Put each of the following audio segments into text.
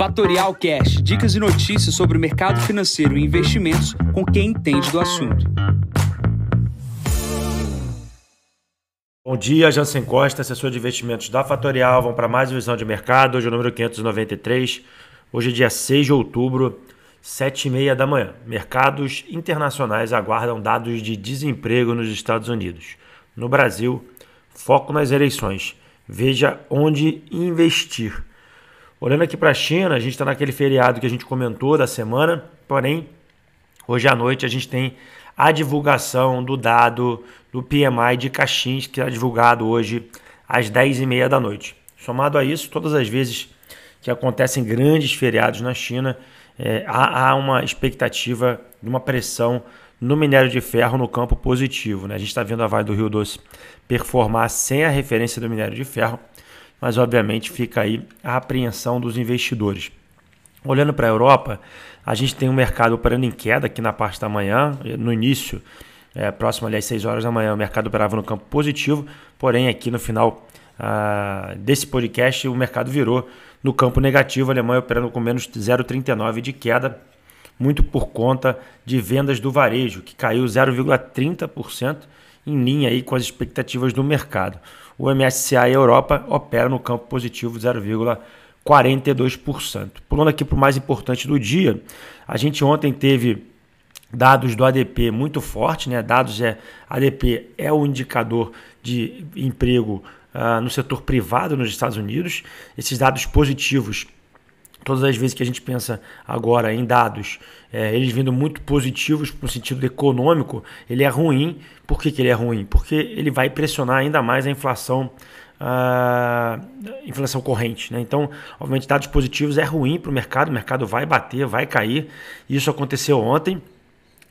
Fatorial Cash, dicas e notícias sobre o mercado financeiro e investimentos com quem entende do assunto. Bom dia, Jansen Costa, assessor de investimentos da Fatorial. Vamos para mais visão de mercado, hoje é o número 593. Hoje é dia 6 de outubro, 7h30 da manhã. Mercados internacionais aguardam dados de desemprego nos Estados Unidos. No Brasil, foco nas eleições. Veja onde investir. Olhando aqui para a China, a gente está naquele feriado que a gente comentou da semana, porém, hoje à noite a gente tem a divulgação do dado do PMI de Caixins, que é divulgado hoje às 10h30 da noite. Somado a isso, todas as vezes que acontecem grandes feriados na China, é, há, há, uma expectativa de uma pressão no minério de ferro no campo positivo. Né? A gente está vendo a Vale do Rio Doce performar sem a referência do minério de ferro, mas obviamente fica aí a apreensão dos investidores. Olhando para a Europa, a gente tem um mercado operando em queda aqui na parte da manhã, no início, é, próximo ali às 6 horas da manhã, o mercado operava no campo positivo, porém aqui no final ah, desse podcast o mercado virou no campo negativo, a Alemanha operando com menos 0,39 de queda, muito por conta de vendas do varejo, que caiu 0,30% em linha aí com as expectativas do mercado. O MSCI Europa opera no campo positivo 0,42%. Pulando aqui para o mais importante do dia, a gente ontem teve dados do ADP muito forte, né? Dados é ADP é o indicador de emprego uh, no setor privado nos Estados Unidos. Esses dados positivos todas as vezes que a gente pensa agora em dados, é, eles vindo muito positivos no sentido econômico, ele é ruim. Por que, que ele é ruim? Porque ele vai pressionar ainda mais a inflação, inflação corrente. Né? Então, obviamente, dados positivos é ruim para o mercado, o mercado vai bater, vai cair. Isso aconteceu ontem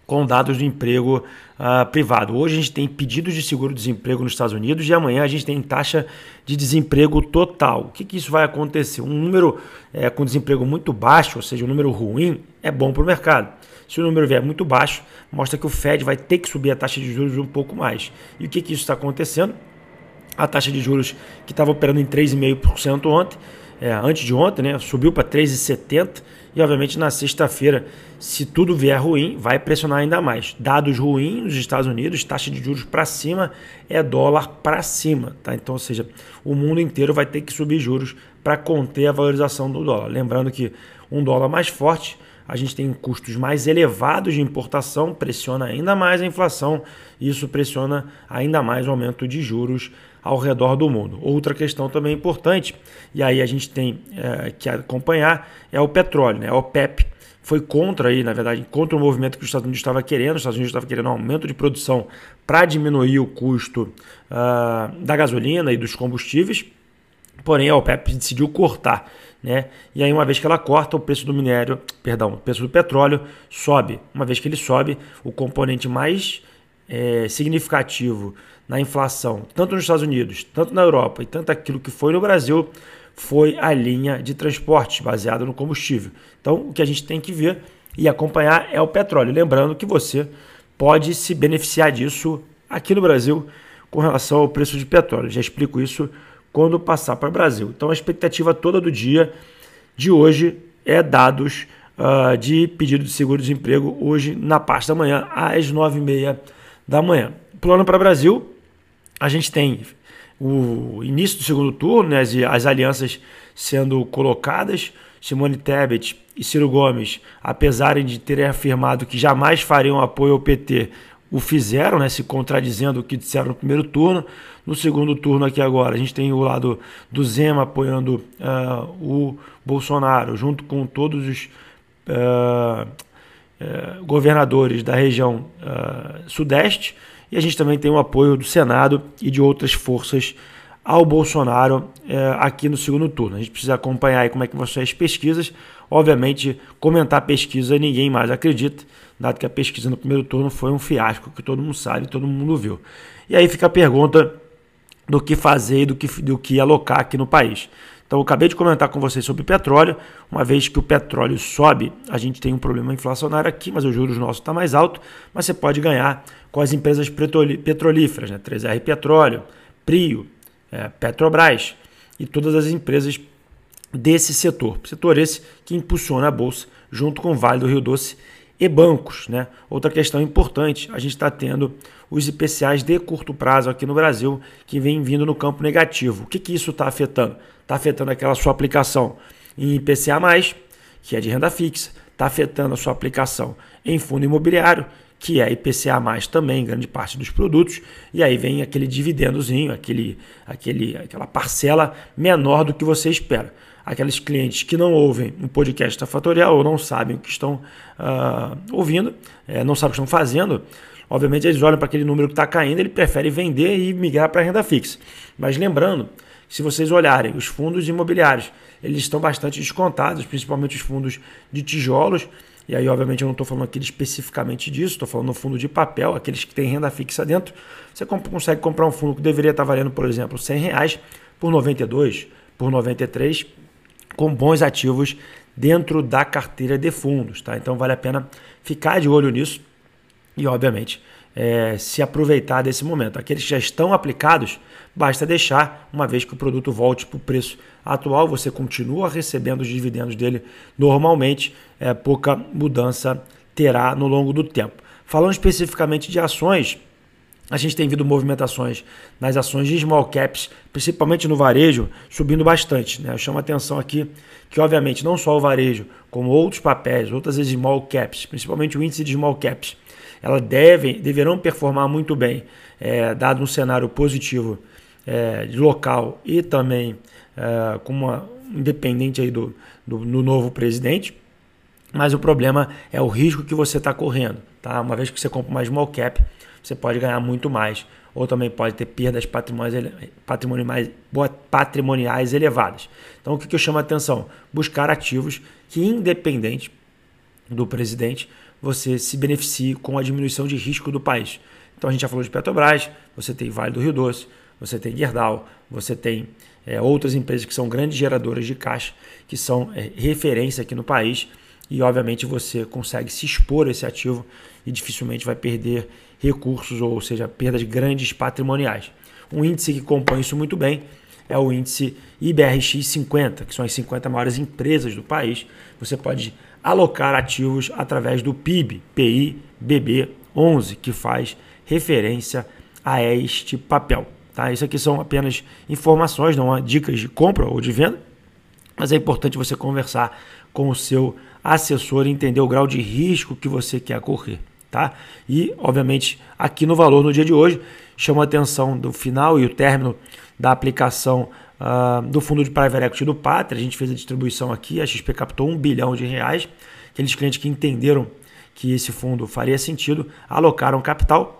com dados do emprego uh, privado. Hoje a gente tem pedidos de seguro-desemprego nos Estados Unidos e amanhã a gente tem taxa de desemprego total. O que, que isso vai acontecer? Um número é, com desemprego muito baixo, ou seja, um número ruim, é bom para o mercado. Se o número vier muito baixo, mostra que o Fed vai ter que subir a taxa de juros um pouco mais. E o que, que isso está acontecendo? A taxa de juros que estava operando em 3,5% ontem, é, antes de ontem, né, subiu para 3,70% e, obviamente, na sexta-feira, se tudo vier ruim, vai pressionar ainda mais. Dados ruins nos Estados Unidos, taxa de juros para cima é dólar para cima. Tá? Então, ou seja, o mundo inteiro vai ter que subir juros para conter a valorização do dólar. Lembrando que um dólar mais forte, a gente tem custos mais elevados de importação, pressiona ainda mais a inflação, isso pressiona ainda mais o aumento de juros ao redor do mundo. Outra questão também importante, e aí a gente tem é, que acompanhar, é o petróleo. Né? A OPEP foi contra, aí, na verdade, contra o movimento que os Estados Unidos estava querendo. Os Estados Unidos estavam querendo um aumento de produção para diminuir o custo uh, da gasolina e dos combustíveis. Porém, a OPEP decidiu cortar. Né? E aí, uma vez que ela corta, o preço do minério, perdão, o preço do petróleo sobe. Uma vez que ele sobe, o componente mais é, significativo na inflação, tanto nos Estados Unidos, tanto na Europa e tanto aquilo que foi no Brasil, foi a linha de transporte baseada no combustível. Então, o que a gente tem que ver e acompanhar é o petróleo. Lembrando que você pode se beneficiar disso aqui no Brasil com relação ao preço de petróleo. Já explico isso quando passar para o Brasil. Então, a expectativa toda do dia de hoje é dados uh, de pedido de seguro-desemprego hoje na parte da manhã, às 9h30 da manhã. Plano para Brasil, a gente tem o início do segundo turno, né, as, as alianças sendo colocadas. Simone Tebet e Ciro Gomes, apesar de terem afirmado que jamais fariam apoio ao PT, o fizeram, né, se contradizendo o que disseram no primeiro turno. No segundo turno aqui agora, a gente tem o lado do Zema apoiando uh, o Bolsonaro, junto com todos os uh, uh, governadores da região sudeste. E a gente também tem o apoio do Senado e de outras forças ao Bolsonaro é, aqui no segundo turno. A gente precisa acompanhar aí como é que vão ser as pesquisas. Obviamente, comentar pesquisa ninguém mais acredita, dado que a pesquisa no primeiro turno foi um fiasco, que todo mundo sabe, todo mundo viu. E aí fica a pergunta do que fazer e do que, do que alocar aqui no país. Então, eu acabei de comentar com vocês sobre petróleo. Uma vez que o petróleo sobe, a gente tem um problema inflacionário aqui, mas os juros nossos está mais alto. Mas você pode ganhar com as empresas petrolíferas, né? 3R Petróleo, Prio, é, Petrobras e todas as empresas desse setor. Setor esse que impulsiona a bolsa junto com o Vale do Rio Doce e bancos. Né? Outra questão importante, a gente está tendo os IPCAs de curto prazo aqui no Brasil que vem vindo no campo negativo. O que, que isso está afetando? Está afetando aquela sua aplicação em IPCA+, que é de renda fixa, está afetando a sua aplicação em fundo imobiliário, que é IPCA+, também, grande parte dos produtos, e aí vem aquele dividendozinho, aquele, aquele, aquela parcela menor do que você espera aqueles clientes que não ouvem o podcast da Fatorial ou não sabem o que estão uh, ouvindo, é, não sabem o que estão fazendo, obviamente eles olham para aquele número que está caindo, ele prefere vender e migrar para a renda fixa. Mas lembrando, se vocês olharem os fundos imobiliários, eles estão bastante descontados, principalmente os fundos de tijolos. E aí, obviamente, eu não estou falando aqui especificamente disso, estou falando no fundo de papel, aqueles que têm renda fixa dentro. Você consegue comprar um fundo que deveria estar valendo, por exemplo, 100 reais por 92, por 93 com bons ativos dentro da carteira de fundos. Tá? Então vale a pena ficar de olho nisso e, obviamente, é, se aproveitar desse momento. Aqueles que já estão aplicados, basta deixar, uma vez que o produto volte para o preço atual, você continua recebendo os dividendos dele normalmente, é, pouca mudança terá no longo do tempo. Falando especificamente de ações, a gente tem visto movimentações nas ações de small caps, principalmente no varejo, subindo bastante. Né? Eu chamo a atenção aqui que, obviamente, não só o varejo, como outros papéis, outras small caps, principalmente o índice de small caps, elas devem, deverão performar muito bem, é, dado um cenário positivo é, local e também é, com uma independente aí do, do, do novo presidente. Mas o problema é o risco que você está correndo. Tá? Uma vez que você compra uma small cap, você pode ganhar muito mais. Ou também pode ter perdas patrimoniais, patrimoniais elevadas. Então, o que eu chamo a atenção? Buscar ativos que, independente do presidente, você se beneficie com a diminuição de risco do país. Então, a gente já falou de Petrobras, você tem Vale do Rio Doce, você tem Gerdau, você tem é, outras empresas que são grandes geradoras de caixa, que são é, referência aqui no país e obviamente você consegue se expor a esse ativo e dificilmente vai perder recursos, ou seja, perdas grandes patrimoniais. Um índice que compõe isso muito bem é o índice IBRX 50, que são as 50 maiores empresas do país. Você pode alocar ativos através do PIB, PI, BB 11, que faz referência a este papel. Tá? Isso aqui são apenas informações, não há dicas de compra ou de venda, mas é importante você conversar com o seu assessor e entender o grau de risco que você quer correr. Tá? E, obviamente, aqui no valor no dia de hoje, chama a atenção do final e o término da aplicação uh, do fundo de private equity do Pátria. A gente fez a distribuição aqui, a XP captou um bilhão de reais. Aqueles clientes que entenderam que esse fundo faria sentido alocaram capital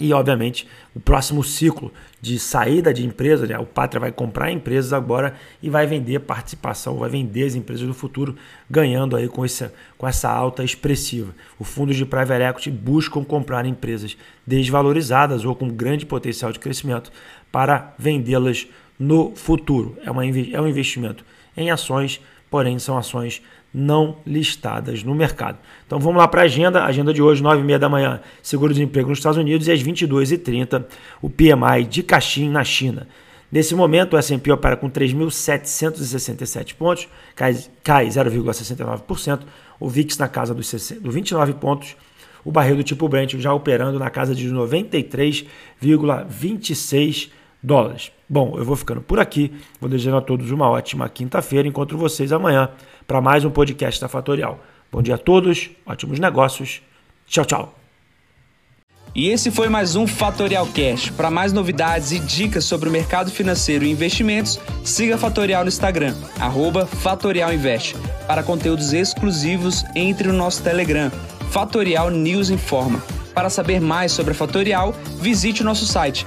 e, obviamente, o próximo ciclo de saída de empresas, né? o Pátria vai comprar empresas agora e vai vender participação, vai vender as empresas do futuro, ganhando aí com essa, com essa alta expressiva. Os fundos de private equity buscam comprar empresas desvalorizadas ou com grande potencial de crescimento para vendê-las no futuro. É, uma, é um investimento em ações, porém são ações não listadas no mercado. Então vamos lá para a agenda. Agenda de hoje, 9h30 da manhã, seguro-desemprego nos Estados Unidos e às 22h30 o PMI de Caxim na China. Nesse momento, o S&P opera com 3.767 pontos, cai, cai 0,69%. O VIX na casa dos 29 pontos. O barril do tipo Brent já operando na casa de 93,26 dólares. Bom, eu vou ficando por aqui. Vou desejando a todos uma ótima quinta-feira. Encontro vocês amanhã para mais um podcast da Fatorial. Bom dia a todos, ótimos negócios. Tchau, tchau. E esse foi mais um Fatorial Cash. Para mais novidades e dicas sobre o mercado financeiro e investimentos, siga a Fatorial no Instagram, @fatorialinvest. Para conteúdos exclusivos, entre no nosso Telegram, Fatorial News Informa. Para saber mais sobre a Fatorial, visite o nosso site